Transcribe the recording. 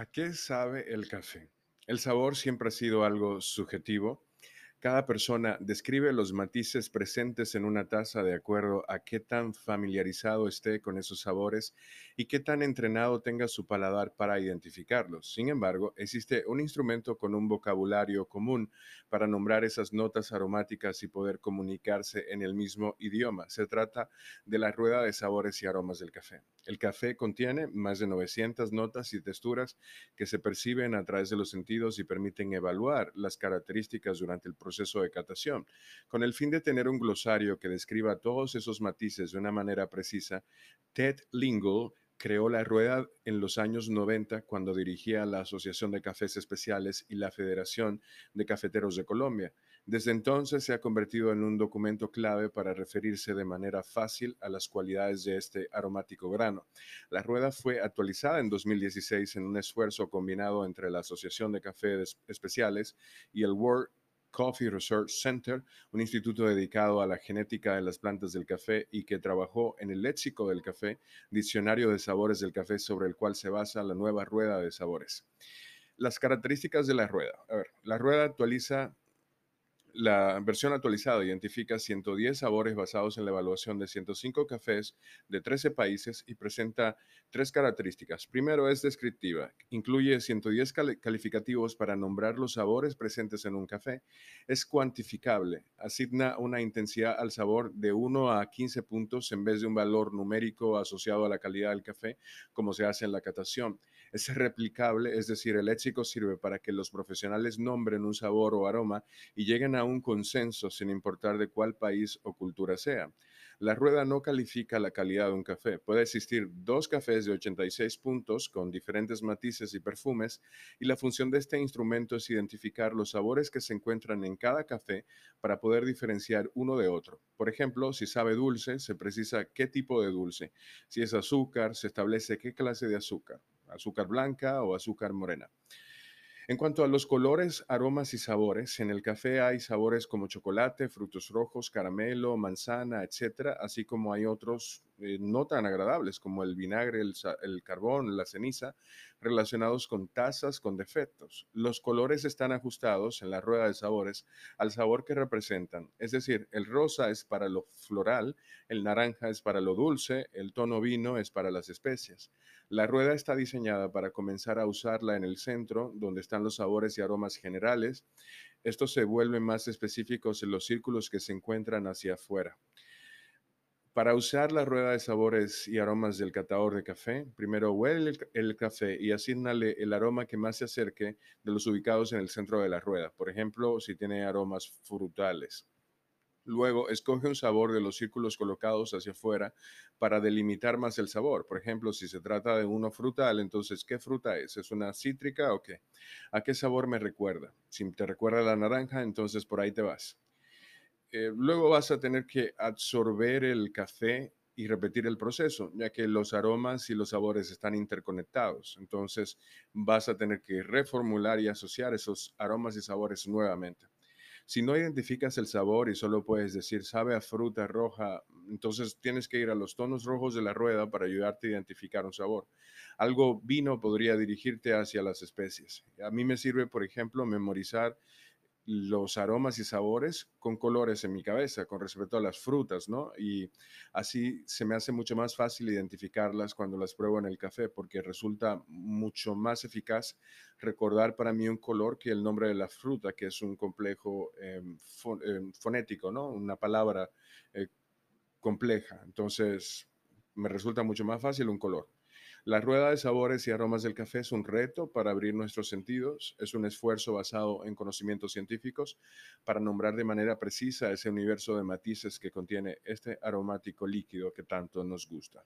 ¿A qué sabe el café? El sabor siempre ha sido algo subjetivo. Cada persona describe los matices presentes en una taza de acuerdo a qué tan familiarizado esté con esos sabores y qué tan entrenado tenga su paladar para identificarlos. Sin embargo, existe un instrumento con un vocabulario común para nombrar esas notas aromáticas y poder comunicarse en el mismo idioma. Se trata de la rueda de sabores y aromas del café. El café contiene más de 900 notas y texturas que se perciben a través de los sentidos y permiten evaluar las características durante el proceso de catación. Con el fin de tener un glosario que describa todos esos matices de una manera precisa, Ted Lingle creó la rueda en los años 90 cuando dirigía la Asociación de Cafés Especiales y la Federación de Cafeteros de Colombia. Desde entonces se ha convertido en un documento clave para referirse de manera fácil a las cualidades de este aromático grano. La rueda fue actualizada en 2016 en un esfuerzo combinado entre la Asociación de Cafés Especiales y el World Coffee Research Center, un instituto dedicado a la genética de las plantas del café y que trabajó en el léxico del café, diccionario de sabores del café sobre el cual se basa la nueva rueda de sabores. Las características de la rueda. A ver, la rueda actualiza la versión actualizada identifica 110 sabores basados en la evaluación de 105 cafés de 13 países y presenta tres características. Primero es descriptiva, incluye 110 calificativos para nombrar los sabores presentes en un café. Es cuantificable, asigna una intensidad al sabor de 1 a 15 puntos en vez de un valor numérico asociado a la calidad del café, como se hace en la catación. Es replicable, es decir, el léxico sirve para que los profesionales nombren un sabor o aroma y lleguen a un consenso sin importar de cuál país o cultura sea. La rueda no califica la calidad de un café. Puede existir dos cafés de 86 puntos con diferentes matices y perfumes y la función de este instrumento es identificar los sabores que se encuentran en cada café para poder diferenciar uno de otro. Por ejemplo, si sabe dulce, se precisa qué tipo de dulce. Si es azúcar, se establece qué clase de azúcar, azúcar blanca o azúcar morena. En cuanto a los colores, aromas y sabores, en el café hay sabores como chocolate, frutos rojos, caramelo, manzana, etcétera, así como hay otros eh, no tan agradables como el vinagre, el, carbón, la ceniza, relacionados con tazas con defectos. Los colores están ajustados en la rueda de sabores al sabor que representan, es decir, el rosa es para lo floral, el naranja es para lo dulce, el tono vino es para las especias. La rueda está diseñada para comenzar a usarla en el centro, donde están los sabores y aromas generales. Estos se vuelven más específicos en los círculos que se encuentran hacia afuera. Para usar la rueda de sabores y aromas del catador de café, primero huele el, café y asignale el aroma que más se acerque de los ubicados en el centro de la rueda. Por ejemplo, si tiene aromas frutales. Luego, escoge un sabor de los círculos colocados hacia afuera para delimitar más el sabor. Por ejemplo, si se trata de uno frutal, entonces, ¿qué fruta es? ¿Es una cítrica o qué? ¿A qué sabor me recuerda? Si te recuerda la naranja, entonces por ahí te vas. Eh, luego vas a tener que absorber el café y repetir el proceso, ya que los aromas y los sabores están interconectados. Entonces vas a tener que reformular y asociar esos aromas y sabores nuevamente. Si no identificas el sabor y solo puedes decir sabe a fruta roja, entonces tienes que ir a los tonos rojos de la rueda para ayudarte a identificar un sabor. Algo vino podría dirigirte hacia las especies. A mí me sirve, por ejemplo, memorizar los aromas y sabores con colores en mi cabeza con respecto a las frutas, ¿no? Y así se me hace mucho más fácil identificarlas cuando las pruebo en el café porque resulta mucho más eficaz recordar para mí un color que el nombre de la fruta, que es un complejo em, em, fonético, ¿no? Una palabra eh, compleja. Entonces, me resulta mucho más fácil un color. La rueda de sabores y aromas del café es un reto para abrir nuestros sentidos, es un esfuerzo basado en conocimientos científicos para nombrar de manera precisa ese universo de matices que contiene este aromático líquido que tanto nos gusta.